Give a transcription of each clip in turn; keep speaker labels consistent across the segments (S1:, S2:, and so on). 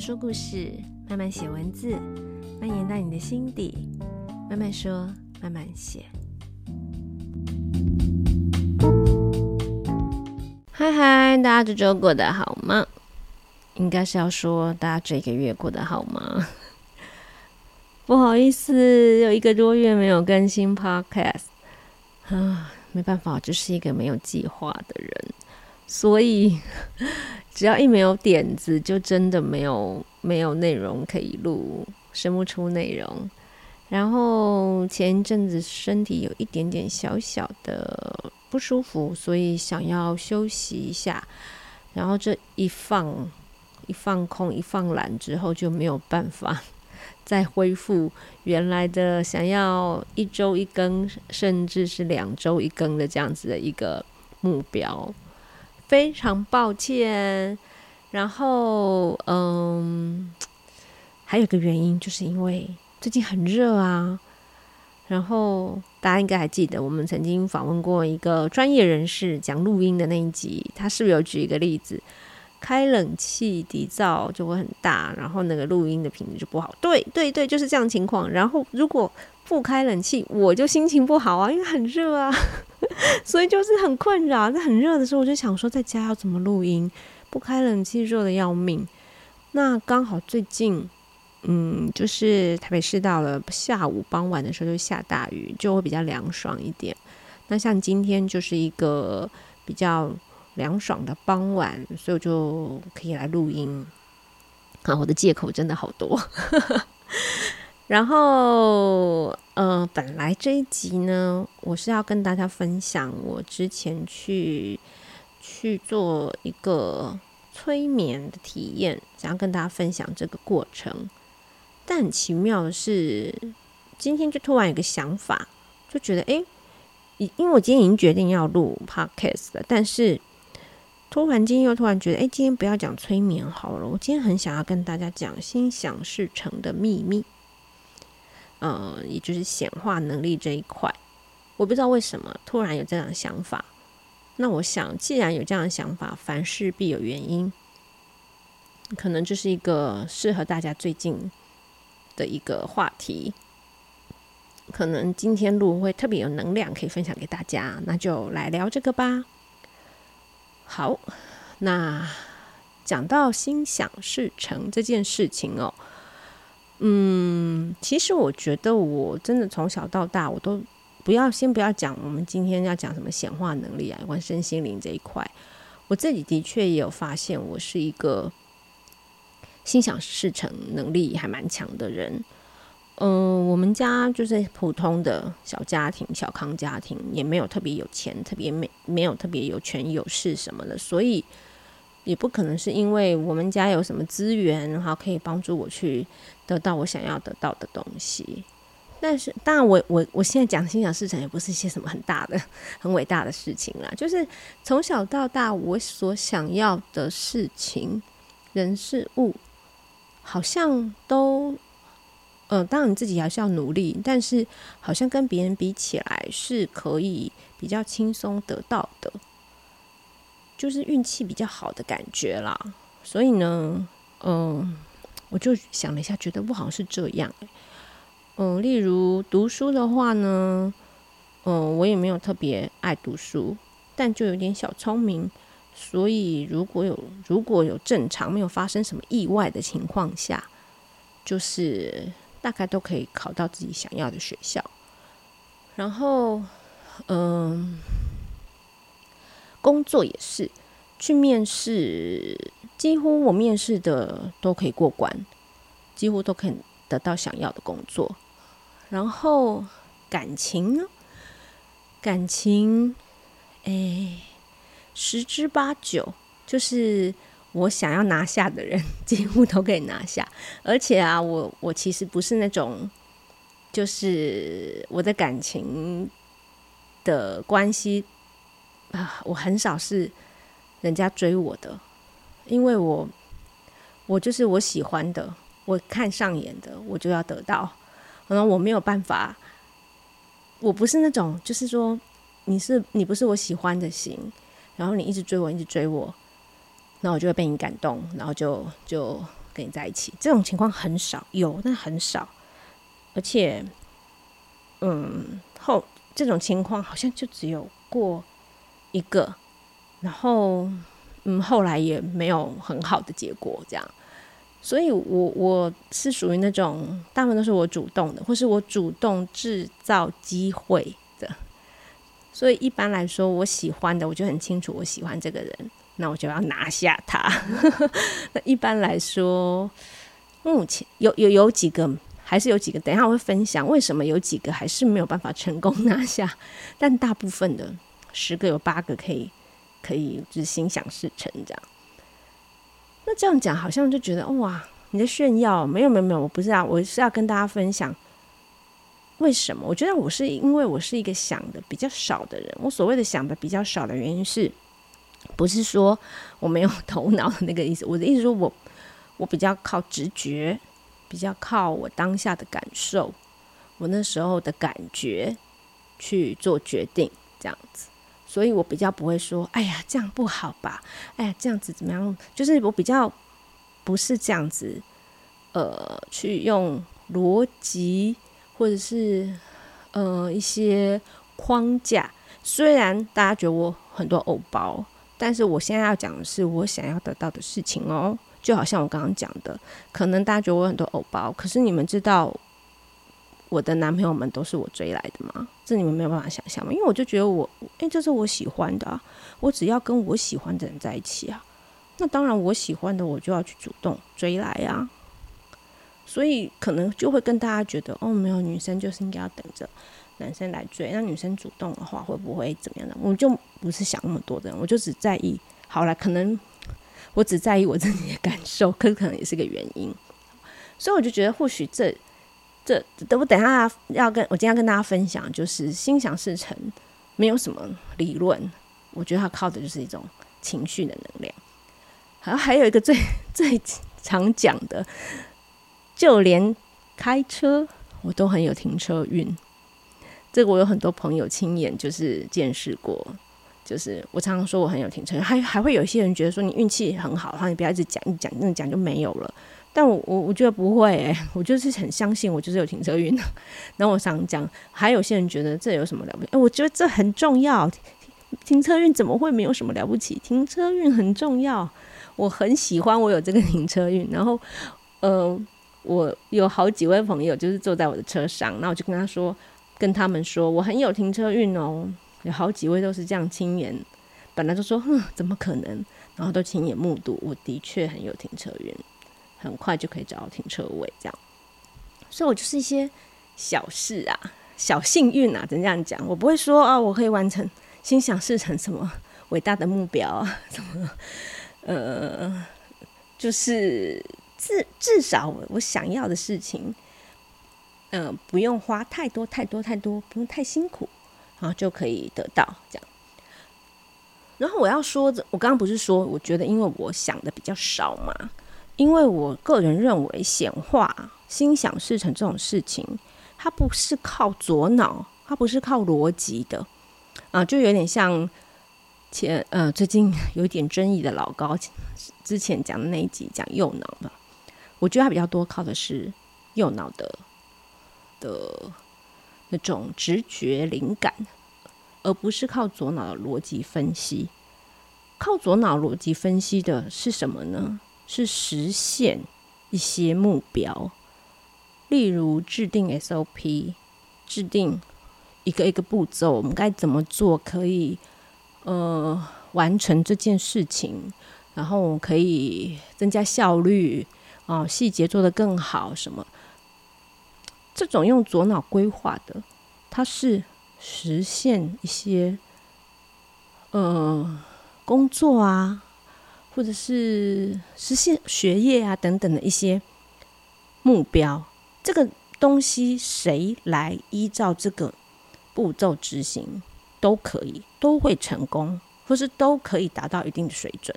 S1: 说故事，慢慢写文字，蔓延到你的心底。慢慢说，慢慢写。嗨嗨，大家这周过得好吗？应该是要说大家这个月过得好吗？不好意思，有一个多月没有更新 Podcast 啊，没办法，我就是一个没有计划的人，所以。只要一没有点子，就真的没有没有内容可以录，生不出内容。然后前一阵子身体有一点点小小的不舒服，所以想要休息一下。然后这一放一放空一放懒之后，就没有办法 再恢复原来的想要一周一更，甚至是两周一更的这样子的一个目标。非常抱歉，然后嗯，还有一个原因，就是因为最近很热啊。然后大家应该还记得，我们曾经访问过一个专业人士讲录音的那一集，他是不是有举一个例子？开冷气底噪就会很大，然后那个录音的品质就不好。对对对，就是这样情况。然后如果不开冷气，我就心情不好啊，因为很热啊。所以就是很困扰，在很热的时候，我就想说在家要怎么录音，不开冷气热得要命。那刚好最近，嗯，就是台北市到了下午傍晚的时候就下大雨，就会比较凉爽一点。那像今天就是一个比较凉爽的傍晚，所以我就可以来录音。啊，我的借口真的好多。然后，呃，本来这一集呢，我是要跟大家分享我之前去去做一个催眠的体验，想要跟大家分享这个过程。但很奇妙的是，今天就突然有个想法，就觉得，哎，因为我今天已经决定要录 podcast 了，但是突然间又突然觉得，哎，今天不要讲催眠好了，我今天很想要跟大家讲心想事成的秘密。呃，也就是显化能力这一块，我不知道为什么突然有这样的想法。那我想，既然有这样的想法，凡事必有原因，可能这是一个适合大家最近的一个话题。可能今天录会特别有能量，可以分享给大家。那就来聊这个吧。好，那讲到心想事成这件事情哦。嗯，其实我觉得我真的从小到大，我都不要先不要讲我们今天要讲什么显化能力啊，有关身心灵这一块，我自己的确也有发现，我是一个心想事成能力还蛮强的人。嗯，我们家就是普通的小家庭，小康家庭，也没有特别有钱，特别没没有特别有权有势什么的，所以。也不可能是因为我们家有什么资源，然后可以帮助我去得到我想要得到的东西。但是，当然我，我我现在讲心想事成，也不是一些什么很大的、很伟大的事情啦。就是从小到大，我所想要的事情、人事物，好像都，呃，当然你自己还是要努力，但是好像跟别人比起来，是可以比较轻松得到的。就是运气比较好的感觉啦，所以呢，嗯，我就想了一下，觉得不好是这样。嗯，例如读书的话呢，嗯，我也没有特别爱读书，但就有点小聪明，所以如果有如果有正常没有发生什么意外的情况下，就是大概都可以考到自己想要的学校。然后，嗯。工作也是，去面试，几乎我面试的都可以过关，几乎都可以得到想要的工作。然后感情呢？感情，哎，十之八九就是我想要拿下的人，几乎都可以拿下。而且啊，我我其实不是那种，就是我的感情的关系。啊，我很少是人家追我的，因为我我就是我喜欢的，我看上眼的，我就要得到。可能我没有办法，我不是那种，就是说你是你不是我喜欢的型，然后你一直追我，一直追我，那我就会被你感动，然后就就跟你在一起。这种情况很少，有但很少，而且，嗯，后这种情况好像就只有过一个，然后，嗯，后来也没有很好的结果，这样。所以我，我是属于那种大部分都是我主动的，或是我主动制造机会的。所以，一般来说，我喜欢的，我就很清楚我喜欢这个人，那我就要拿下他。那一般来说，目前有有有几个，还是有几个，等一下我会分享为什么有几个还是没有办法成功拿下，但大部分的十个有八个可以可以就是心想事成这样。那这样讲好像就觉得哇，你在炫耀？没有没有没有，我不是啊，我是要跟大家分享为什么？我觉得我是因为我是一个想的比较少的人。我所谓的想的比较少的原因是，不是说我没有头脑的那个意思。我的意思说我 我比较靠直觉，比较靠我当下的感受，我那时候的感觉去做决定，这样子。所以我比较不会说，哎呀，这样不好吧？哎呀，这样子怎么样？就是我比较不是这样子，呃，去用逻辑或者是呃一些框架。虽然大家觉得我很多偶包，但是我现在要讲的是我想要得到的事情哦。就好像我刚刚讲的，可能大家觉得我很多偶包，可是你们知道。我的男朋友们都是我追来的吗？这你们没有办法想象吗？因为我就觉得我，哎，这是我喜欢的啊，我只要跟我喜欢的人在一起啊，那当然我喜欢的我就要去主动追来啊。所以可能就会跟大家觉得，哦，没有女生就是应该要等着男生来追，那女生主动的话会不会怎么样呢？我就不是想那么多的人，我就只在意，好了，可能我只在意我自己的感受，可可能也是个原因。所以我就觉得或许这。这等我等下要跟我今天要跟大家分享，就是心想事成，没有什么理论，我觉得它靠的就是一种情绪的能量。好，还有一个最最常讲的，就连开车我都很有停车运。这个我有很多朋友亲眼就是见识过，就是我常常说我很有停车，还还会有一些人觉得说你运气很好，然后你不要一直讲一讲，那讲就没有了。但我我我觉得不会诶、我就是很相信我就是有停车运。然后我想讲，还有些人觉得这有什么了不起？哎，我觉得这很重要。停车运怎么会没有什么了不起？停车运很重要。我很喜欢我有这个停车运。然后，呃，我有好几位朋友就是坐在我的车上，那我就跟他说，跟他们说我很有停车运哦。有好几位都是这样亲眼，本来就说哼，怎么可能？然后都亲眼目睹，我的确很有停车运。很快就可以找到停车位，这样，所以我就是一些小事啊，小幸运啊，怎么这样讲？我不会说啊，我可以完成心想事成什么伟大的目标啊，什么，呃，就是至至少我想要的事情，嗯、呃，不用花太多太多太多，不用太辛苦，然后就可以得到这样。然后我要说，我刚刚不是说，我觉得因为我想的比较少嘛。因为我个人认为，显化、心想事成这种事情，它不是靠左脑，它不是靠逻辑的啊，就有点像前呃最近有一点争议的老高之前讲的那一集讲右脑的，我觉得它比较多靠的是右脑的的那种直觉灵感，而不是靠左脑的逻辑分析。靠左脑逻辑分析的是什么呢？是实现一些目标，例如制定 SOP，制定一个一个步骤，我们该怎么做可以呃完成这件事情，然后可以增加效率啊，细节做得更好什么？这种用左脑规划的，它是实现一些呃工作啊。或者是实现学业啊等等的一些目标，这个东西谁来依照这个步骤执行都可以，都会成功，或是都可以达到一定的水准。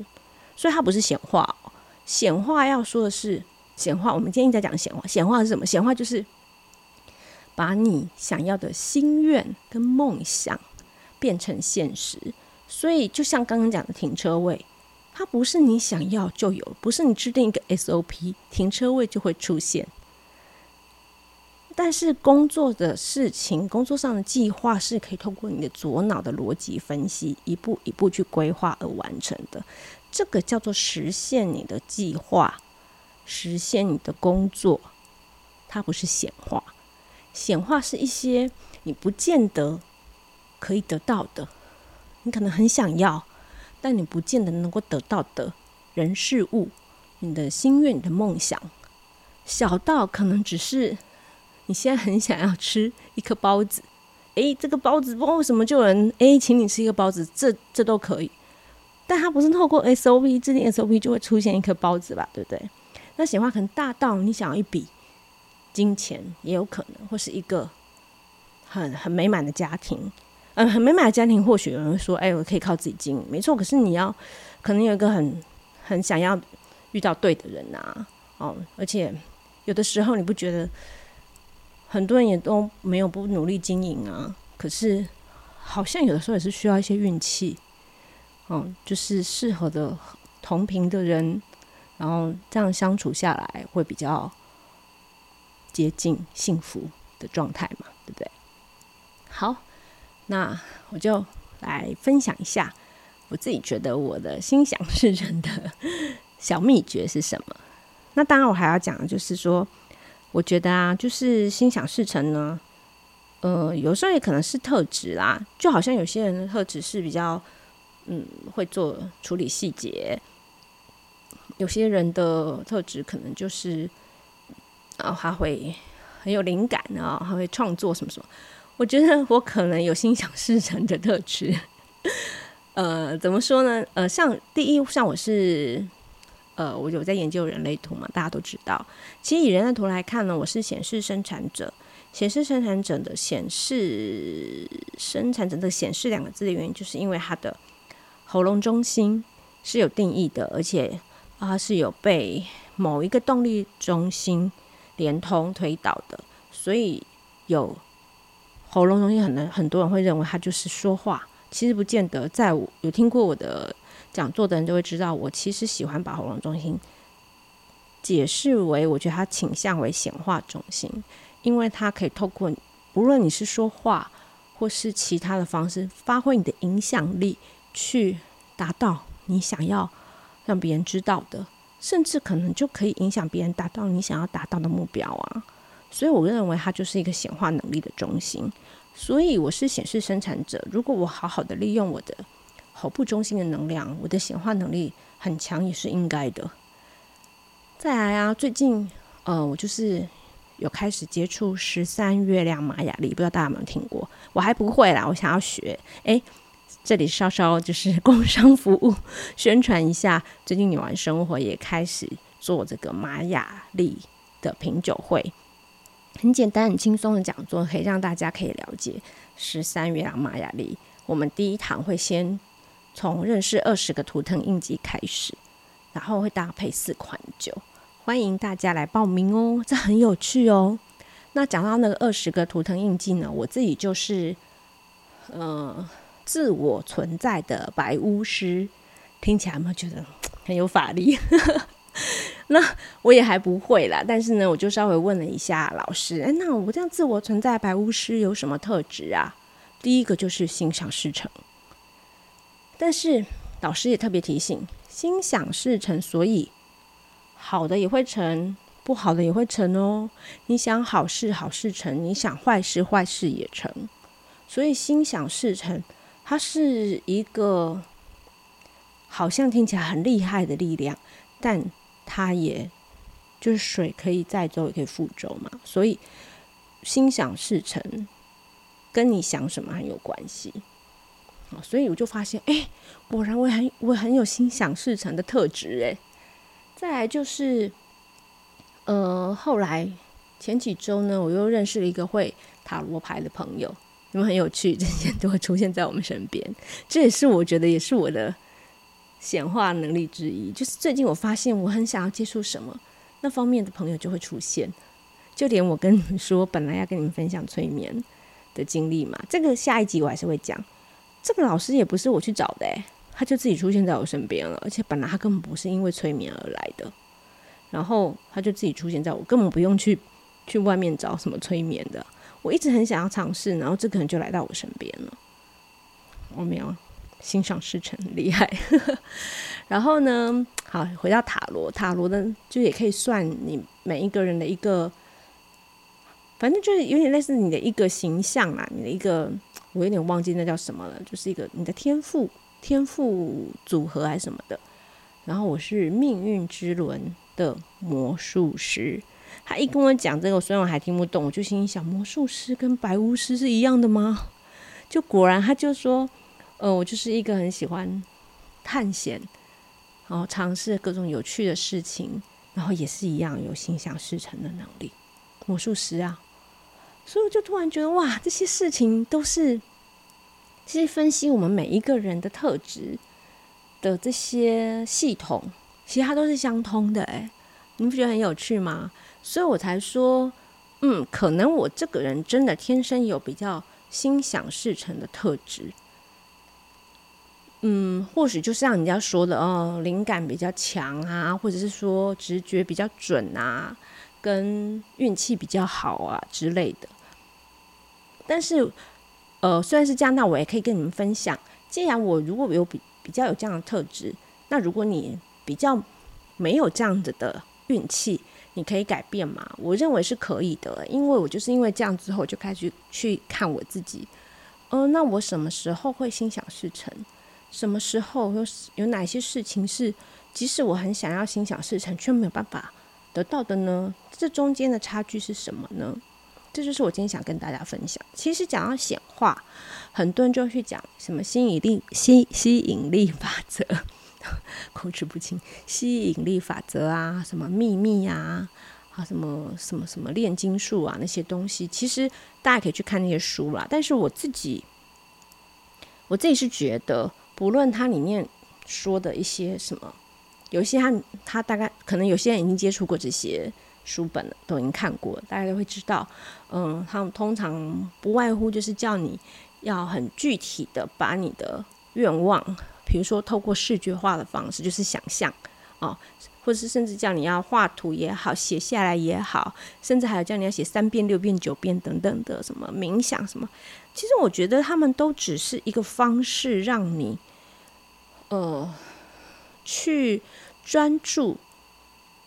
S1: 所以它不是显化哦，显化要说的是显化。我们今天一直在讲显化，显化是什么？显化就是把你想要的心愿跟梦想变成现实。所以就像刚刚讲的停车位。它不是你想要就有，不是你制定一个 SOP，停车位就会出现。但是工作的事情，工作上的计划是可以通过你的左脑的逻辑分析，一步一步去规划而完成的。这个叫做实现你的计划，实现你的工作。它不是显化，显化是一些你不见得可以得到的，你可能很想要，但你不见得能够得到的人事物，你的心愿、你的梦想，小到可能只是。你现在很想要吃一颗包子，诶，这个包子不知道为什么就有人诶，请你吃一个包子，这这都可以，但它不是透过 SOP 制定 SOP 就会出现一颗包子吧，对不对？那显化可能大到你想要一笔金钱也有可能，或是一个很很美满的家庭，嗯、很美满的家庭，或许有人说，哎，我可以靠自己经营，没错。可是你要可能有一个很很想要遇到对的人啊，哦，而且有的时候你不觉得？很多人也都没有不努力经营啊，可是好像有的时候也是需要一些运气，嗯，就是适合的同频的人，然后这样相处下来会比较接近幸福的状态嘛，对不对？好，那我就来分享一下我自己觉得我的心想事成的小秘诀是什么。那当然，我还要讲的就是说。我觉得啊，就是心想事成呢，呃，有时候也可能是特质啦，就好像有些人的特质是比较，嗯，会做处理细节，有些人的特质可能就是，啊，他会很有灵感啊，他会创作什么什么。我觉得我可能有心想事成的特质，呃，怎么说呢？呃，像第一，像我是。呃，我有在研究人类图嘛，大家都知道。其实以人类图来看呢，我是显示生产者。显示生产者的显示生产者的显示两个字的原因，就是因为它的喉咙中心是有定义的，而且它是有被某一个动力中心连通推导的，所以有喉咙中心，很多很多人会认为它就是说话，其实不见得。在我有听过我的。讲座的人就会知道，我其实喜欢把喉咙中心解释为，我觉得它倾向为显化中心，因为它可以透过无论你是说话或是其他的方式，发挥你的影响力，去达到你想要让别人知道的，甚至可能就可以影响别人达到你想要达到的目标啊。所以我认为它就是一个显化能力的中心。所以我是显示生产者，如果我好好的利用我的。喉部中心的能量，我的显化能力很强，也是应该的。再来啊，最近呃，我就是有开始接触十三月亮玛雅历，不知道大家有没有听过？我还不会啦，我想要学。诶，这里稍稍就是工商服务 宣传一下，最近女王生活也开始做这个玛雅历的品酒会，很简单、很轻松的讲座，可以让大家可以了解十三月亮玛雅历。我们第一堂会先。从认识二十个图腾印记开始，然后会搭配四款酒，欢迎大家来报名哦，这很有趣哦。那讲到那个二十个图腾印记呢，我自己就是，呃，自我存在的白巫师，听起来有没有觉得很有法力？那我也还不会啦，但是呢，我就稍微问了一下老师，哎，那我这样自我存在白巫师有什么特质啊？第一个就是心想事成。但是老师也特别提醒：心想事成，所以好的也会成，不好的也会成哦。你想好事，好事成；你想坏事，坏事也成。所以心想事成，它是一个好像听起来很厉害的力量，但它也就是水可以载舟，也可以覆舟嘛。所以心想事成，跟你想什么很有关系。所以我就发现，哎、果然我很我很有心想事成的特质，哎。再来就是，呃，后来前几周呢，我又认识了一个会塔罗牌的朋友，你们很有趣，这些都会出现在我们身边。这也是我觉得也是我的显化能力之一。就是最近我发现我很想要接触什么，那方面的朋友就会出现。就连我跟你们说，本来要跟你们分享催眠的经历嘛，这个下一集我还是会讲。这个老师也不是我去找的，哎，他就自己出现在我身边了，而且本来他根本不是因为催眠而来的，然后他就自己出现在我，根本不用去去外面找什么催眠的。我一直很想要尝试，然后这个人就来到我身边了。我没有心想事成，厉害。然后呢，好，回到塔罗，塔罗呢就也可以算你每一个人的一个，反正就是有点类似你的一个形象啊，你的一个，我有点忘记那叫什么了，就是一个你的天赋，天赋组合还是什么的。然后我是命运之轮的魔术师。他一跟我讲这个，虽然我还听不懂，我就心想：魔术师跟白巫师是一样的吗？就果然，他就说：“呃，我就是一个很喜欢探险，然后尝试各种有趣的事情，然后也是一样有心想事成的能力，魔术师啊。”所以我就突然觉得，哇，这些事情都是其实分析我们每一个人的特质的这些系统，其实它都是相通的。哎，你不觉得很有趣吗？所以我才说，嗯，可能我这个人真的天生有比较心想事成的特质，嗯，或许就是像人家说的哦，灵感比较强啊，或者是说直觉比较准啊，跟运气比较好啊之类的。但是，呃，虽然是这样，那我也可以跟你们分享，既然我如果有比比较有这样的特质，那如果你比较没有这样子的运气。你可以改变吗？我认为是可以的，因为我就是因为这样之后，就开始去看我自己。呃，那我什么时候会心想事成？什么时候有有哪些事情是即使我很想要心想事成，却没有办法得到的呢？这中间的差距是什么呢？这就是我今天想跟大家分享。其实讲到显化，很多人就去讲什么吸引力、吸吸引力法则。口齿不清，吸引力法则啊，什么秘密啊，啊，什么什么什么炼金术啊，那些东西，其实大家可以去看那些书啦。但是我自己，我自己是觉得，不论它里面说的一些什么，有些他他大概可能有些人已经接触过这些书本了，都已经看过，大家都会知道，嗯，他们通常不外乎就是叫你要很具体的把你的愿望。比如说，透过视觉化的方式，就是想象哦，或是甚至叫你要画图也好，写下来也好，甚至还有叫你要写三遍、六遍、九遍等等的什么冥想什么。其实我觉得他们都只是一个方式，让你呃去专注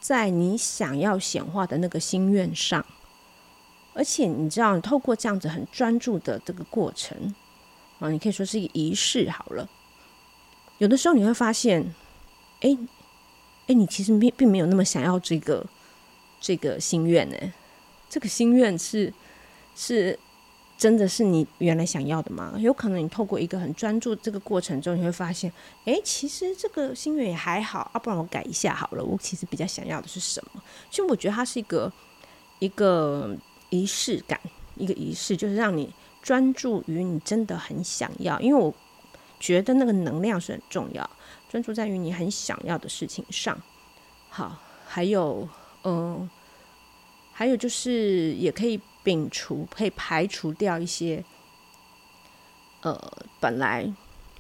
S1: 在你想要显化的那个心愿上。而且你知道，你透过这样子很专注的这个过程啊，你可以说是一个仪式好了。有的时候你会发现，哎、哎、你其实并并没有那么想要这个这个心愿呢。这个心愿是是真的是你原来想要的吗？有可能你透过一个很专注这个过程中，你会发现，哎、其实这个心愿也还好啊，不然我改一下好了。我其实比较想要的是什么？其实我觉得它是一个一个仪式感，一个仪式，就是让你专注于你真的很想要，因为我。觉得那个能量是很重要，专注在于你很想要的事情上。好，还有，嗯、还有就是也可以摒除，可以排除掉一些，呃，本来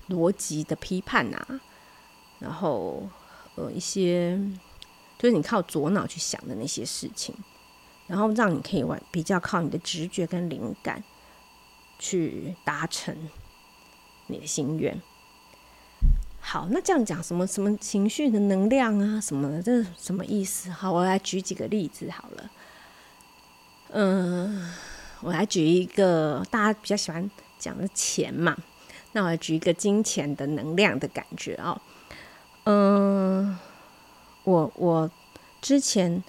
S1: 逻辑的批判啊，然后呃一些就是你靠左脑去想的那些事情，然后让你可以玩比较靠你的直觉跟灵感去达成。你的心愿，好，那这样讲什么什么情绪的能量啊，什么的，这是什么意思？好，我来举几个例子好了。嗯，我来举一个大家比较喜欢讲的钱嘛，那我来举一个金钱的能量的感觉啊。嗯，我我之前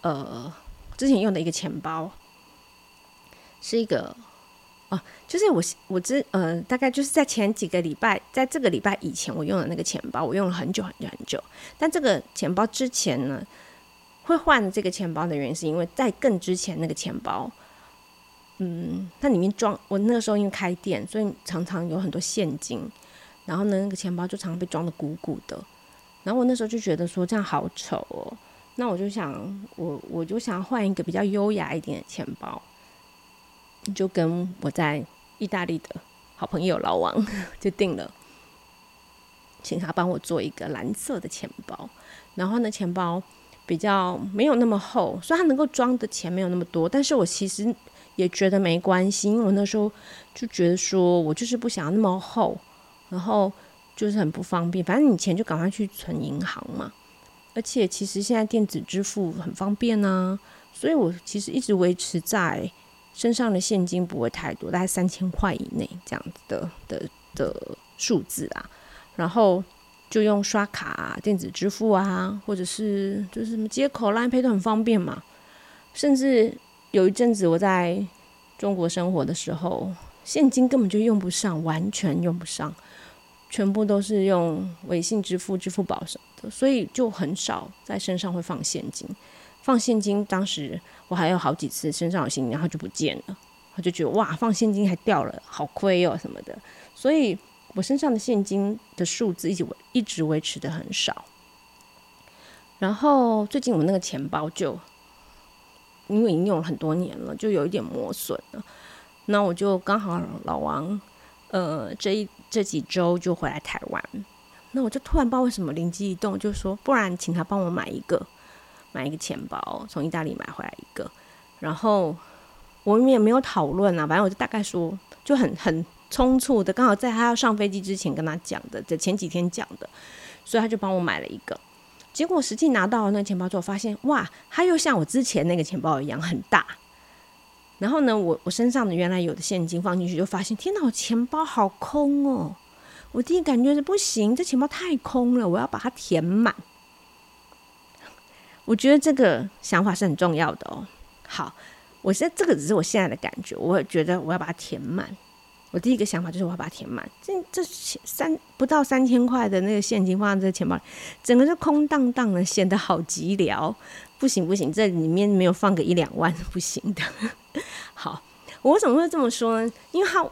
S1: 呃之前用的一个钱包是一个。哦，就是我我之呃，大概就是在前几个礼拜，在这个礼拜以前，我用的那个钱包，我用了很久很久很久。但这个钱包之前呢，会换这个钱包的原因，是因为在更之前那个钱包，嗯，它里面装我那个时候因为开店，所以常常有很多现金，然后呢，那个钱包就常常被装的鼓鼓的。然后我那时候就觉得说这样好丑哦，那我就想我我就想换一个比较优雅一点的钱包。就跟我在意大利的好朋友老王 就定了请他帮我做一个蓝色的钱包，然后呢，钱包比较没有那么厚，所以它能够装的钱没有那么多。但是我其实也觉得没关系，因为我那时候就觉得说我就是不想要那么厚，然后就是很不方便。反正你钱就赶快去存银行嘛。而且其实现在电子支付很方便、啊，所以我其实一直维持在身上的现金不会太多，大概三千块以内这样子的的的数字啊。然后就用刷卡、啊、电子支付啊，或者是就是什么接口、Line Pay 都很方便嘛。甚至有一阵子我在中国生活的时候，现金根本就用不上，完全用不上，全部都是用微信支付、支付宝什么的，所以就很少在身上会放现金。放现金，当时我还有好几次身上有现金，然后就不见了，我就觉得哇，放现金还掉了，好亏哦什么的，所以。我身上的现金的数字一直维一直维持的很少，然后最近我那个钱包就因为已经用了很多年了，就有一点磨损了。那我就刚好老王呃这一这几周就回来台湾，那我就突然不知道为什么灵机一动，就说不然请他帮我买一个买一个钱包，从意大利买回来一个。然后我们也没有讨论啊，反正我就大概说就很很。匆促的，刚好在他要上飞机之前跟他讲的，在前几天讲的，所以他就帮我买了一个。结果实际拿到那个钱包之后，发现哇，它又像我之前那个钱包一样很大。然后呢，我我身上的原来有的现金放进去，就发现天哪，我钱包好空哦！我第一感觉是不行，这钱包太空了，我要把它填满。我觉得这个想法是很重要的哦。好，我现在这个只是我现在的感觉，我觉得我要把它填满。我第一个想法就是我要把它填满，这这三不到三千块的那个现金放在这个钱包里，整个就空荡荡的，显得好寂寥。不行不行，这里面没有放个一两万不行的。好，我为什么会这么说呢？因为他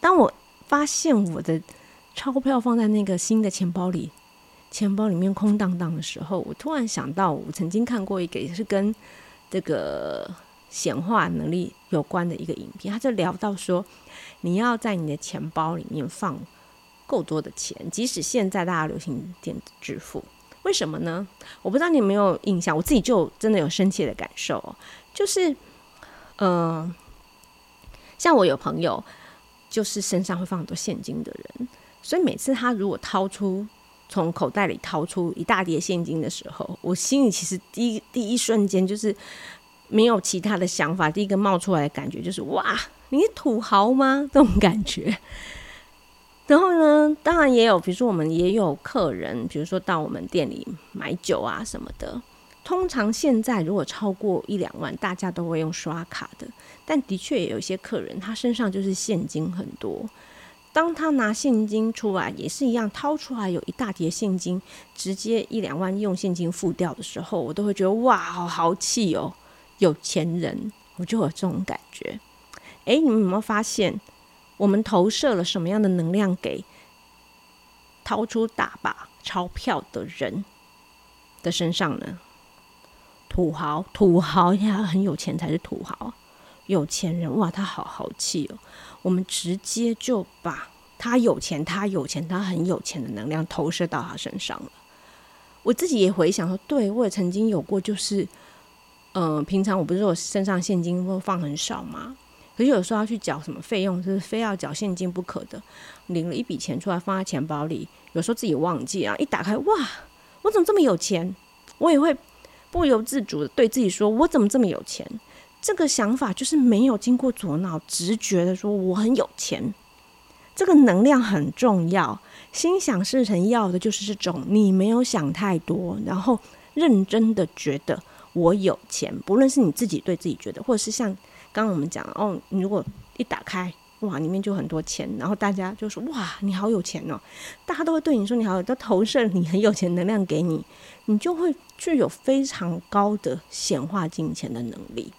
S1: 当我发现我的钞票放在那个新的钱包里，钱包里面空荡荡的时候，我突然想到，我曾经看过一个也是跟这个显化能力有关的一个影片，他就聊到说。你要在你的钱包里面放够多的钱，即使现在大家流行电子支付，为什么呢？我不知道你有没有印象，我自己就真的有深切的感受哦，就是，嗯、像我有朋友，就是身上会放很多现金的人，所以每次他如果掏出从口袋里掏出一大叠现金的时候，我心里其实第一第一瞬间就是没有其他的想法，第一个冒出来的感觉就是哇。你土豪吗？这种感觉。然后呢，当然也有，比如说我们也有客人，比如说到我们店里买酒啊什么的。通常现在如果超过一两万，大家都会用刷卡的。但的确也有一些客人，他身上就是现金很多。当他拿现金出来，也是一样掏出来有一大叠现金，直接一两万用现金付掉的时候，我都会觉得哇，好豪气哦，有钱人，我就有这种感觉。哎，你们有没有发现，我们投射了什么样的能量给掏出大把钞票的人的身上呢？土豪，土豪要很有钱才是土豪，有钱人哇，他好豪气哦。我们直接就把他有钱，他有钱，他很有钱的能量投射到他身上了。我自己也回想说，对，我也曾经有过，就是，嗯、平常我不是说我身上现金会放很少吗？可是有时候要去缴什么费用，就是非要缴现金不可的。领了一笔钱出来放在钱包里，有时候自己忘记啊，一打开，哇，我怎么这么有钱？我也会不由自主的对自己说，我怎么这么有钱？这个想法就是没有经过左脑，直觉的说我很有钱。这个能量很重要，心想事成要的就是这种，你没有想太多，然后认真的觉得我有钱，不论是你自己对自己觉得，或者是像。刚刚我们讲哦，你如果一打开，哇，里面就很多钱，然后大家就说哇，你好有钱哦，大家都会对你说你好，都投射你很有钱能量给你，你就会具有非常高的显化金钱的能力。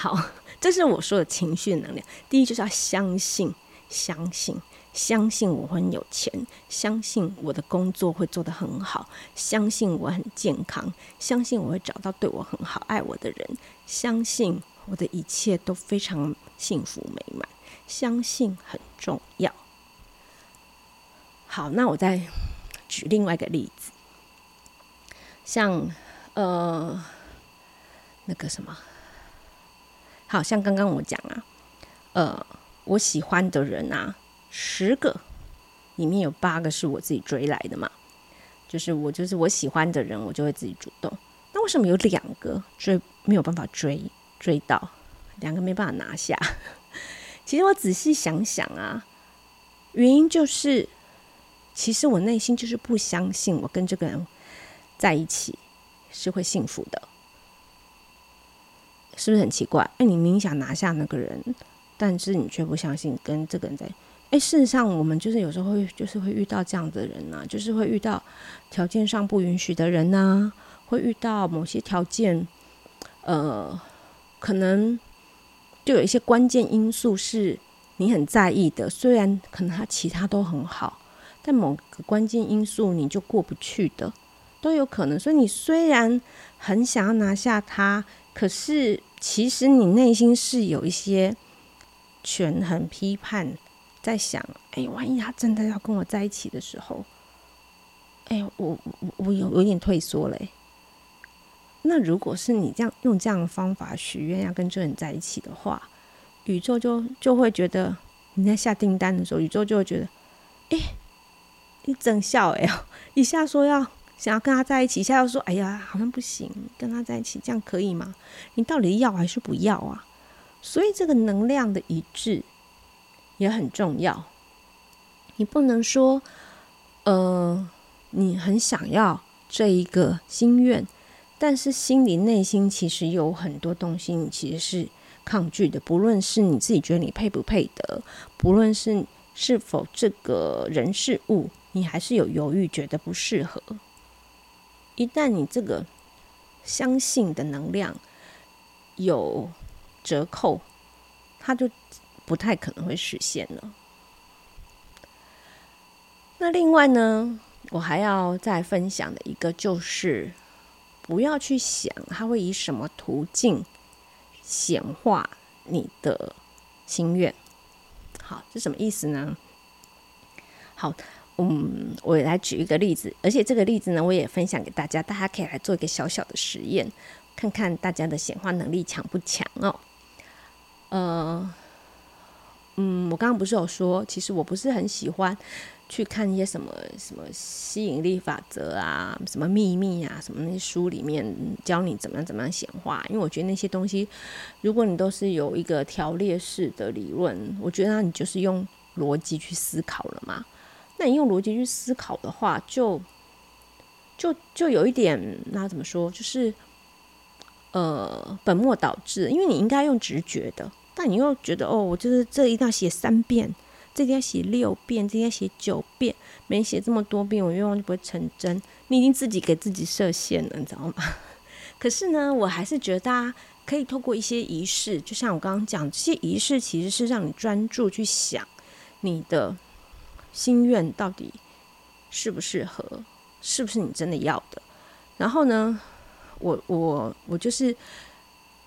S1: 好，这是我说的情绪能量。第一就是要相信，相信。相信我很有钱，相信我的工作会做得很好，相信我很健康，相信我会找到对我很好、爱我的人，相信我的一切都非常幸福美满，相信很重要。好，那我再举另外一个例子，像呃那个什么，好像刚刚我讲啊，呃，我喜欢的人啊，十个里面有八个是我自己追来的嘛，就是我就是我喜欢的人，我就会自己主动。那为什么有两个追没有办法追追到，两个没办法拿下？其实我仔细想想啊，原因就是，其实我内心就是不相信我跟这个人在一起是会幸福的，是不是很奇怪？哎，你明明想拿下那个人，但是你却不相信跟这个人在。哎，事实上，我们就是有时候会就是会遇到这样的人呐、就是会遇到条件上不允许的人呐、会遇到某些条件，呃，可能就有一些关键因素是你很在意的。虽然可能他其他都很好，但某个关键因素你就过不去的，都有可能。所以你虽然很想要拿下他，可是其实你内心是有一些权衡、批判，在想：哎，万一他真的要跟我在一起的时候，哎，我我我有有点退缩嘞。那如果是你这样用这样的方法许愿要跟这人在一起的话，宇宙就就会觉得你在下订单的时候，宇宙就会觉得，哎、欸，你真笑哎，一下说要想要跟他在一起，一下又说，哎呀，好像不行，跟他在一起这样可以吗？你到底要还是不要啊？所以这个能量的一致也很重要。你不能说，呃，你很想要这一个心愿。但是心里内心其实有很多东西，你其实是抗拒的。不论是你自己觉得你配不配得，不论是是否这个人事物，你还是有犹豫，觉得不适合。一旦你这个相信的能量有折扣，它就不太可能会实现了。那另外呢，我还要再分享的一个就是。不要去想它会以什么途径显化你的心愿。好，这什么意思呢？好，嗯，我也来举一个例子，而且这个例子呢，我也分享给大家，大家可以来做一个小小的实验，看看大家的显化能力强不强哦。呃，嗯，我刚刚不是有说，其实我不是很喜欢。去看一些什么什么吸引力法则啊，什么秘密啊，什么那些书里面教你怎么样怎么样显化。因为我觉得那些东西，如果你都是有一个条列式的理论，我觉得你就是用逻辑去思考了嘛。那你用逻辑去思考的话，就就就有一点，那怎么说？就是呃本末倒置，因为你应该用直觉的，但你又觉得哦，我就是这一定要写三遍。这天写六遍，这天写九遍，没写这么多遍，我愿望就不会成真。你已经自己给自己设限了，你知道吗？可是呢，我还是觉得大家可以透过一些仪式，就像我刚刚讲，这些仪式其实是让你专注去想你的心愿到底适不适合，是不是你真的要的。然后呢，我我我就是。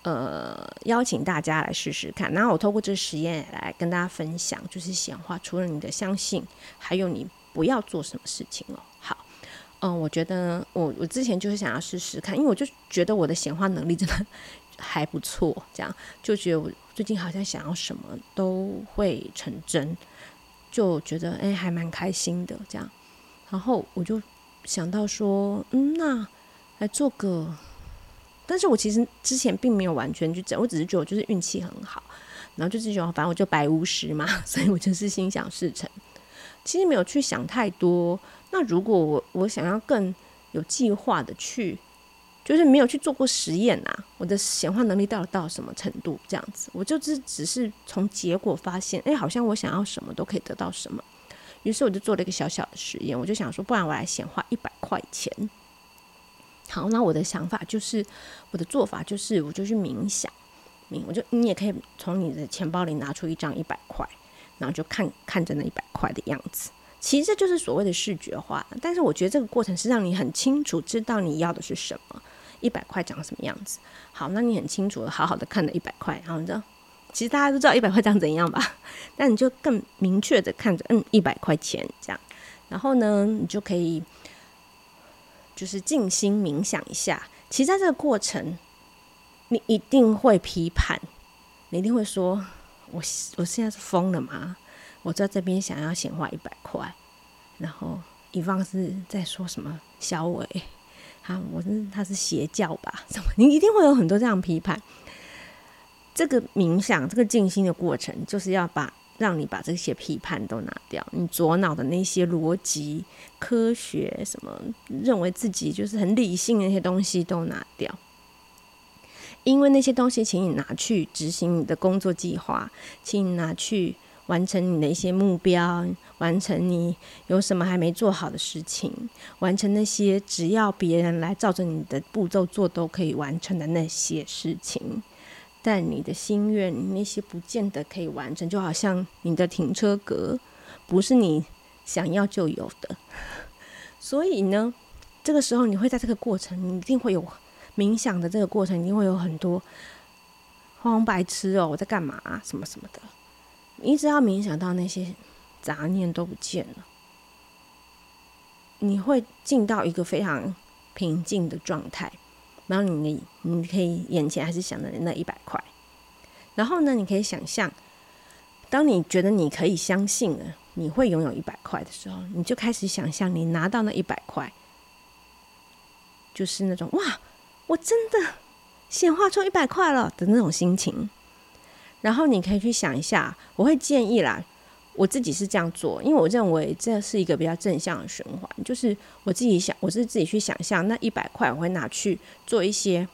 S1: 呃，邀请大家来试试看。然后我透过这个实验来跟大家分享，就是显化除了你的相信，还有你不要做什么事情哦。好，嗯、我觉得我我之前就是想要试试看，因为我就觉得我的显化能力真的还不错，这样就觉得我最近好像想要什么都会成真，就觉得哎还蛮开心的这样。然后我就想到说，嗯，那来做个。但是我其实之前并没有完全去整，我只是觉得我就是运气很好，然后就是觉得反正我就白巫师嘛，所以我就是心想事成。其实没有去想太多。那如果我我想要更有计划的去，就是没有去做过实验啊，我的显化能力到了到什么程度这样子，我就只只是从结果发现，哎，好像我想要什么都可以得到什么。于是我就做了一个小小的实验，我就想说，不然我来显化一百块钱。好，那我的想法就是，我的做法就是，我就去冥想，冥，我就你也可以从你的钱包里拿出一张一百块，然后就看看着那一百块的样子。其实这就是所谓的视觉化，但是我觉得这个过程是让你很清楚知道你要的是什么，一百块长什么样子。好，那你很清楚的好好的看着一百块，然后你知道，其实大家都知道一百块长怎样吧？但你就更明确的看着，嗯，一百块钱这样。然后呢，你就可以就是静心冥想一下。其实在这个过程，你一定会批判，你一定会说：“我我现在是疯了吗？我在这边想要显化一百块，然后一方是在说什么小伟，啊，我是他是邪教吧？什么？你一定会有很多这样批判。这个冥想，这个静心的过程，就是要把。让你把这些批判都拿掉，你左脑的那些逻辑、科学什么，认为自己就是很理性的那些东西都拿掉，因为那些东西，请你拿去执行你的工作计划，请你拿去完成你的一些目标，完成你有什么还没做好的事情，完成那些只要别人来照着你的步骤做都可以完成的那些事情。但你的心愿那些不见得可以完成，就好像你的停车格不是你想要就有的。所以呢，这个时候你会在这个过程，你一定会有冥想的这个过程，一定会有很多慌白痴哦，我在干嘛啊？什么什么的。你只要冥想到那些杂念都不见了，你会进到一个非常平静的状态。然后你你可以眼前还是想着那一百块，然后呢，你可以想象，当你觉得你可以相信了你会拥有一百块的时候，你就开始想象你拿到那一百块，就是那种哇，我真的显化出一百块了的那种心情。然后你可以去想一下，我会建议啦。我自己是这样做，因为我认为这是一个比较正向的循环。就是我自己想，我是自己去想象，那一百块我会拿去做一些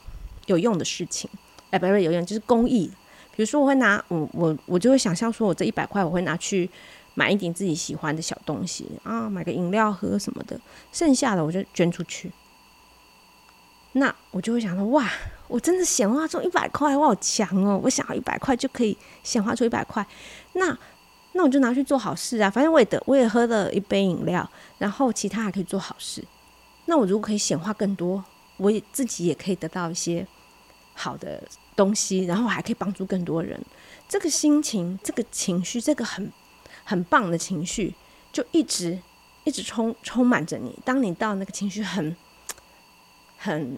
S1: 有用的事情。哎，不是有用，就是公益。比如说，我会拿我我我就会想象说，我这一百块我会拿去买一点自己喜欢的小东西啊，买个饮料喝什么的。剩下的我就捐出去。那我就会想说，哇，我真的显化出一百块，我好强哦！我想要一百块就可以显化出一百块。那那我就拿去做好事啊，反正我也得，我也喝了一杯饮料，然后其他还可以做好事。那我如果可以显化更多，我也自己也可以得到一些好的东西，然后还可以帮助更多人。这个心情，这个情绪，这个很很棒的情绪，就一直一直充充满着你。当你到那个情绪很很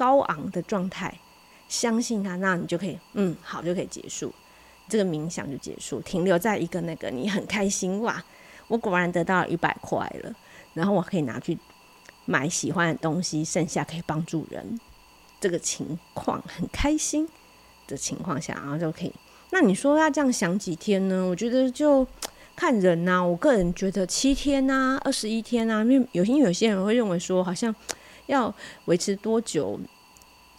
S1: 高昂的状态，相信它，那你就可以，嗯，好，就可以结束。这个冥想就结束，停留在一个那个你很开心哇，我果然得到一百块了，然后我可以拿去买喜欢的东西，剩下可以帮助人，这个情况很开心的情况下，然后就可以。那你说要这样想几天呢？我觉得就看人呐、我个人觉得七天呐、啊，二十一天呐、啊，因为有些有些人会认为说，好像要维持多久？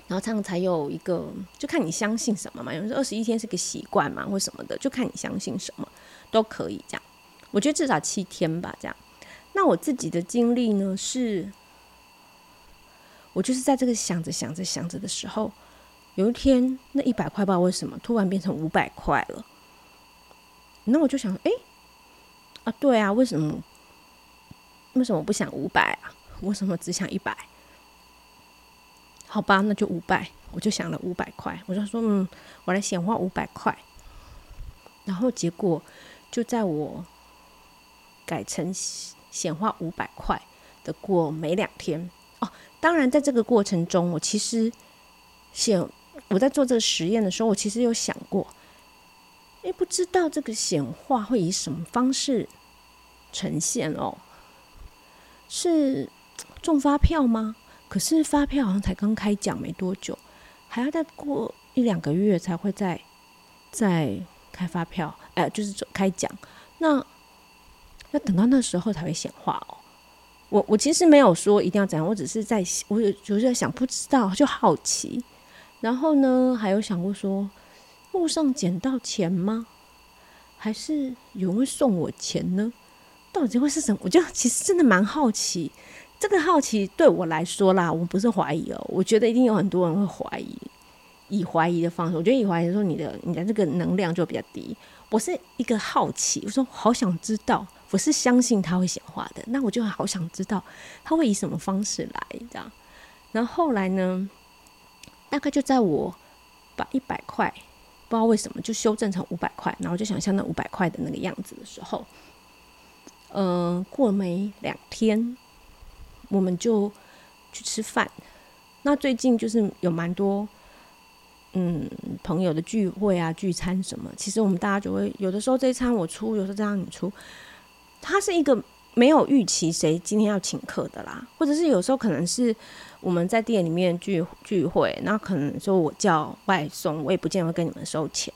S1: 然后这样才有一个，就看你相信什么嘛。有人说二十一天是个习惯嘛，或什么的，就看你相信什么都可以这样。我觉得至少七天吧，这样。那我自己的经历呢，是，我就是在这个想着想着想着的时候，有一天那一百块不知道为什么突然变成五百块了。那我就想，哎，啊，对啊，为什么？为什么不想五百啊？为什么只想一百？好吧，那就五百，我就想了五百块，我就说，嗯，我来显化五百块，然后结果就在我改成显化五百块的过没两天哦。当然，在这个过程中，我其实显我在做这个实验的时候，我其实有想过，诶，不知道这个显化会以什么方式呈现哦？是中发票吗？可是发票好像才刚开奖没多久，还要再过一两个月才会再再开发票，哎、就是开奖。那要等到那时候才会显化哦。我我其实没有说一定要怎样，我只是在我有就是在想，不知道就好奇。然后呢，还有想过说，路上捡到钱吗？还是有人会送我钱呢？到底会是什么？我就其实真的蛮好奇。这个好奇对我来说啦，我不是怀疑哦，我觉得一定有很多人会怀疑，以怀疑的方式，我觉得以怀疑说你的你的这个能量就比较低。我是一个好奇，我说好想知道，我是相信他会显化的，那我就好想知道他会以什么方式来这样。然后后来呢，大概就在我把一百块不知道为什么就修正成五百块，然后就想象那五百块的那个样子的时候，嗯、过没两天，我们就去吃饭。那最近就是有蛮多，嗯，朋友的聚会啊、聚餐什么，其实我们大家就会有的时候这一餐我出，有时候这样你出。它是一个没有预期谁今天要请客的啦，或者是有时候可能是我们在店里面聚聚会，那可能说我叫外送，我也不见得会跟你们收钱，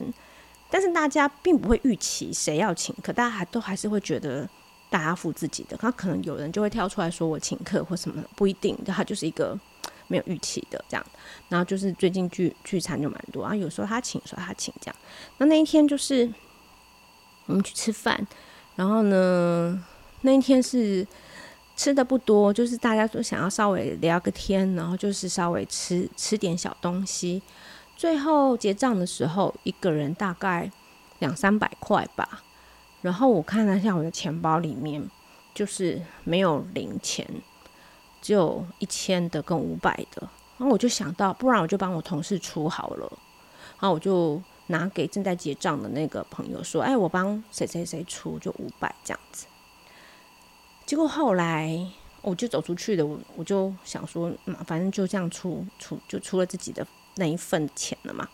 S1: 但是大家并不会预期谁要请客，大家还都还是会觉得大家付自己的。他可能有人就会跳出来说我请客或什么，不一定，他就是一个。没有预期的这样，然后就是最近聚聚餐就蛮多啊，有时候他请，有时候他请这样。那那一天就是我们去吃饭，然后呢，那一天是吃的不多，就是大家都想要稍微聊个天，然后就是稍微吃吃点小东西。最后结账的时候，一个人大概两三百块吧。然后我看了一下我的钱包里面，就是没有零钱。只有一千的跟五百的，然后我就想到，不然我就帮我同事出好了，然后我就拿给正在结账的那个朋友说：“哎，我帮谁谁谁出，就五百这样子。”结果后来我就走出去了，我我就想说，嗯，反正就这样出出就出了自己的那一份钱了嘛。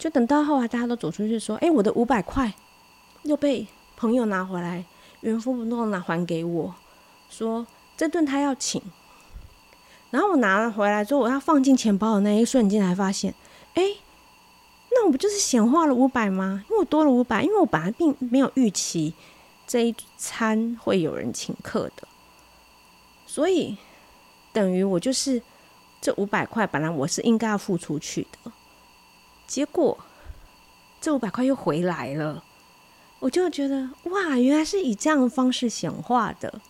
S1: 就等到后来大家都走出去说：“哎，我的五百块又被朋友拿回来，原封不动拿还给我，说这顿他要请。”然后我拿了回来之后，我要放进钱包的那一瞬间，才发现，哎，那我不就是显化了五百吗？因为我多了五百，因为我本来并没有预期这一餐会有人请客的，所以等于我就是这五百块本来我是应该要付出去的，结果这五百块又回来了，我就觉得哇，原来是以这样的方式显化的，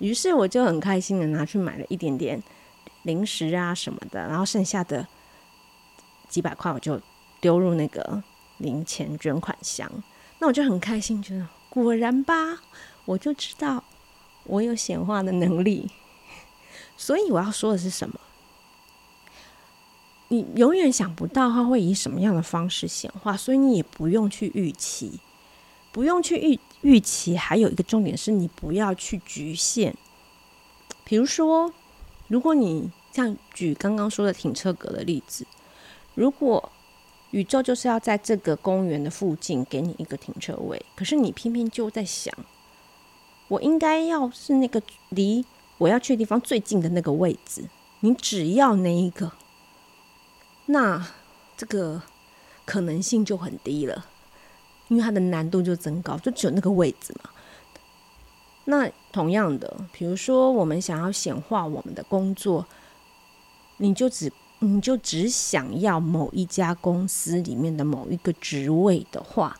S1: 于是我就很开心的拿去买了一点点。零食啊什么的，然后剩下的几百块我就丢入那个零钱捐款箱。那我就很开心，觉得果然吧，我就知道我有显化的能力。所以我要说的是什么？你永远想不到它会以什么样的方式显化，所以你也不用去预期，不用去预预期。还有一个重点是你不要去局限，比如说。如果你像举刚刚说的停车格的例子，如果宇宙就是要在这个公园的附近给你一个停车位，可是你偏偏就在想，我应该要是那个离我要去的地方最近的那个位置，你只要那一个，那这个可能性就很低了，因为它的难度就增高，就只有那个位置嘛。那同样的，比如说我们想要显化我们的工作，你就只你就只想要某一家公司里面的某一个职位的话，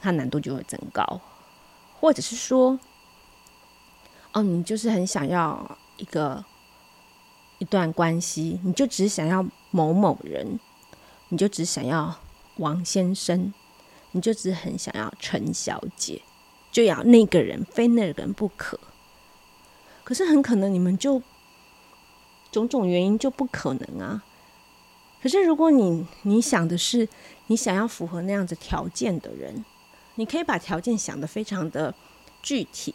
S1: 它难度就会增高。或者是说，哦，你就是很想要一个一段关系，你就只想要某某人，你就只想要王先生，你就只很想要陈小姐。就要那个人，非那个人不可。可是很可能你们就种种原因就不可能啊。可是如果你你想的是你想要符合那样子条件的人，你可以把条件想得非常的具体。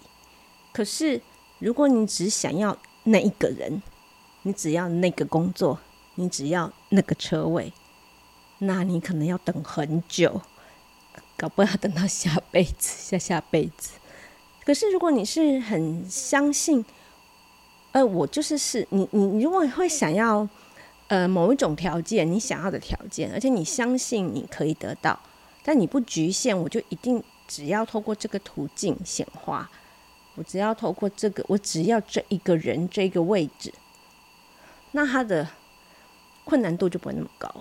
S1: 可是如果你只想要那一个人，你只要那个工作，你只要那个车位，那你可能要等很久。搞不好等到下辈子，下下辈子。可是如果你是很相信，呃，我就是是你，你如果会想要，呃，某一种条件，你想要的条件，而且你相信你可以得到，但你不局限，我就一定只要透过这个途径显化，我只要透过这个，我只要这一个人这个位置，那他的困难度就不会那么高。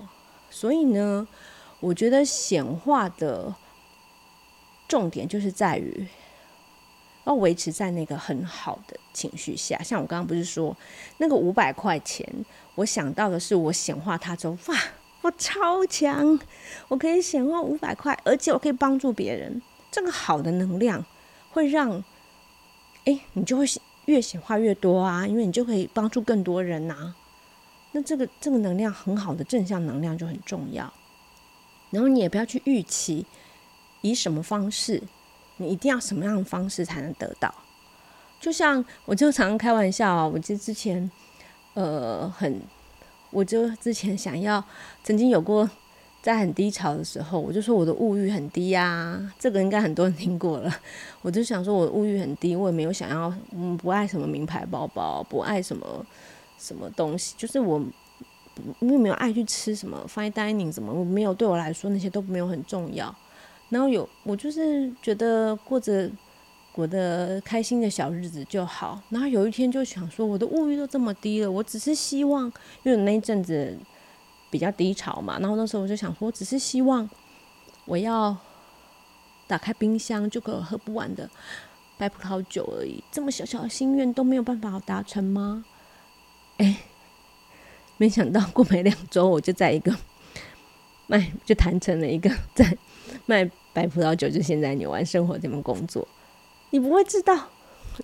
S1: 所以呢，我觉得显化的。重点就是在于要维持在那个很好的情绪下，像我刚刚不是说那个五百块钱，我想到的是我显化它之后，哇，我超强，我可以显化五百块，而且我可以帮助别人，这个好的能量会让，哎，你就会越显化越多啊，因为你就可以帮助更多人呐。那这个这个能量很好的正向能量就很重要，然后你也不要去预期。以什么方式你一定要什么样的方式才能得到？就像我就常常开玩笑啊，我就之前呃很，我就之前想要曾经有过在很低潮的时候，我就说我的物欲很低呀、啊，这个应该很多人听过了。我就想说我的物欲很低，我也没有想要嗯不爱什么名牌包包，不爱什么什么东西，就是我因为没有爱去吃什么 fine dining 什么，我没有对我来说那些都没有很重要。然后有我就是觉得过着过得开心的小日子就好。然后有一天就想说，我的物欲都这么低了，我只是希望，因为那一阵子比较低潮嘛。然后那时候我就想说，我只是希望我要打开冰箱就可以喝不完的白葡萄酒而已。这么小小的心愿都没有办法达成吗？哎，没想到过没两周，我就在一个 卖就谈成了一个 在。卖白葡萄酒，就现在纽湾生活这边工作，你不会知道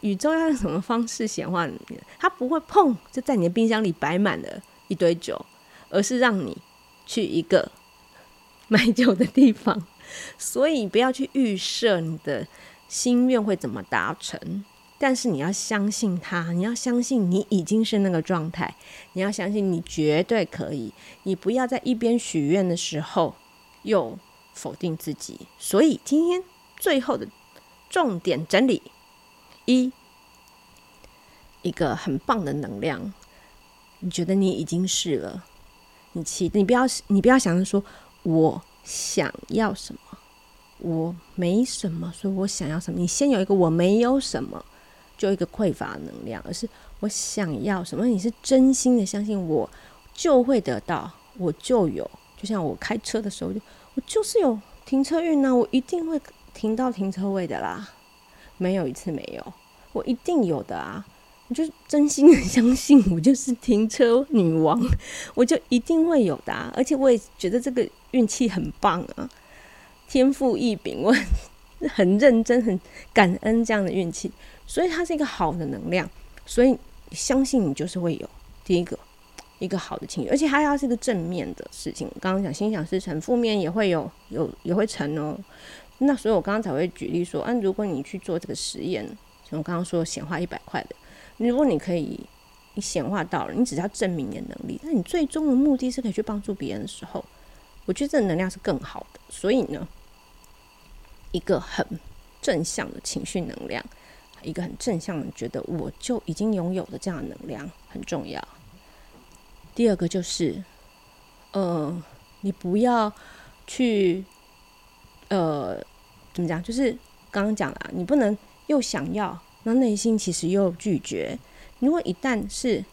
S1: 宇宙要用什么方式显化你，它不会碰就在你的冰箱里摆满了一堆酒，而是让你去一个买酒的地方，所以不要去预设你的心愿会怎么达成，但是你要相信它，你要相信你已经是那个状态，你要相信你绝对可以，你不要在一边许愿的时候又。否定自己，所以今天最后的重点整理一，一个很棒的能量，你觉得你已经是了，你其你不要你不要想着说我想要什么，我没什么，所以我想要什么。你先有一个我没有什么，就一个匮乏能量，而是我想要什么，你是真心的相信我就会得到，我就有。就像我开车的时候就。我就是有停车运呢，我一定会停到停车位的啦，没有一次没有，我一定有的啊！我就真心的相信，我就是停车女王，我就一定会有的啊！而且我也觉得这个运气很棒啊，天赋异禀，我很认真、很感恩这样的运气，所以它是一个好的能量，所以相信你就是会有第一个。一个好的情绪，而且还要是一个正面的事情。刚刚讲心想事成，负面也会有，有也会成哦。那所以我刚刚才会举例说，啊，如果你去做这个实验，像我刚刚说显化一百块的，如果你可以，你显化到了，你只要证明你的能力，那你最终的目的是可以去帮助别人的时候，我觉得这能量是更好的。所以呢，一个很正向的情绪能量，一个很正向的觉得我就已经拥有的这样的能量很重要。第二个就是，呃，你不要去，呃，怎么讲？就是刚刚讲了，你不能又想要，那内心其实又拒绝。如果一旦是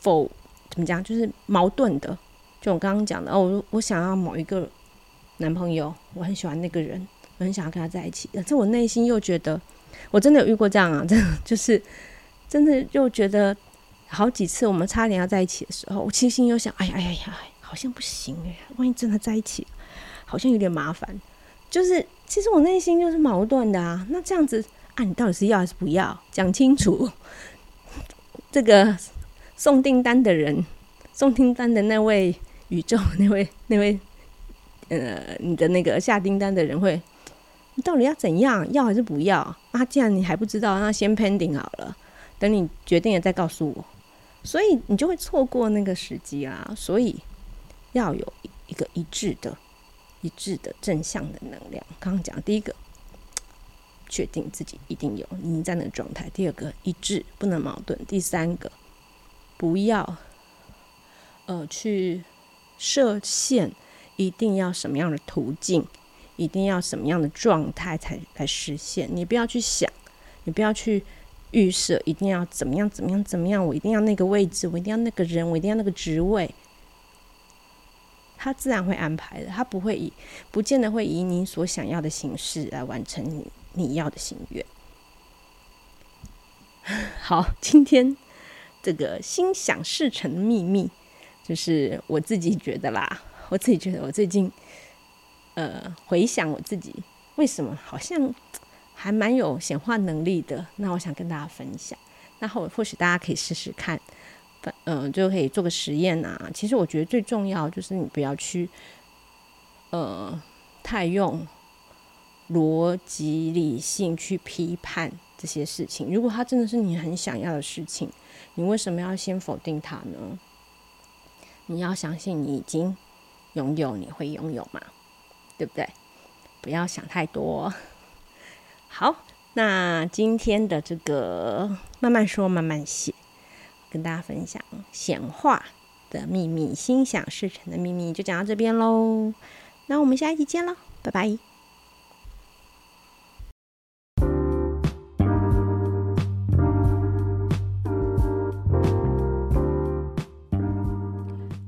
S1: 否怎么讲，就是矛盾的，就我刚刚讲的，哦，我我想要某一个男朋友，我很喜欢那个人，我很想要跟他在一起，但是我内心又觉得，我真的有遇过这样啊，真的就是真的又觉得。好几次我们差点要在一起的时候，我其实心又想：哎呀哎呀呀，好像不行哎，万一真的在一起，好像有点麻烦。就是其实我内心就是矛盾的啊。那这样子啊，你到底是要还是不要？讲清楚。这个送订单的人，送订单的那位宇宙那位那位，呃，你的那个下订单的人会，你到底要怎样？要还是不要？啊，既然你还不知道，那先 pending 好了，等你决定了再告诉我。所以你就会错过那个时机啊。所以要有一个一致的、一致的正向的能量。刚刚讲第一个，确定自己一定有你在那个状态；第二个，一致不能矛盾；第三个，不要呃去设限，一定要什么样的途径，一定要什么样的状态才来实现。你不要去想，你不要去。预设一定要怎么样怎么样怎么样，我一定要那个位置，我一定要那个人，我一定要那个职位，他自然会安排的，他不会以不见得会以你所想要的形式来完成你你要的心愿。好，今天这个心想事成的秘密，就是我自己觉得啦，我自己觉得我最近呃回想我自己为什么好像。还蛮有显化能力的，那我想跟大家分享。那或或许大家可以试试看，嗯、就可以做个实验啊。其实我觉得最重要就是你不要去，呃，太用逻辑理性去批判这些事情。如果它真的是你很想要的事情，你为什么要先否定它呢？你要相信你已经拥有，你会拥有嘛，对不对？不要想太多。好，那今天的这个慢慢说慢慢写，跟大家分享显化的秘密，心想事成的秘密，就讲到这边喽。那我们下一期见喽，拜拜。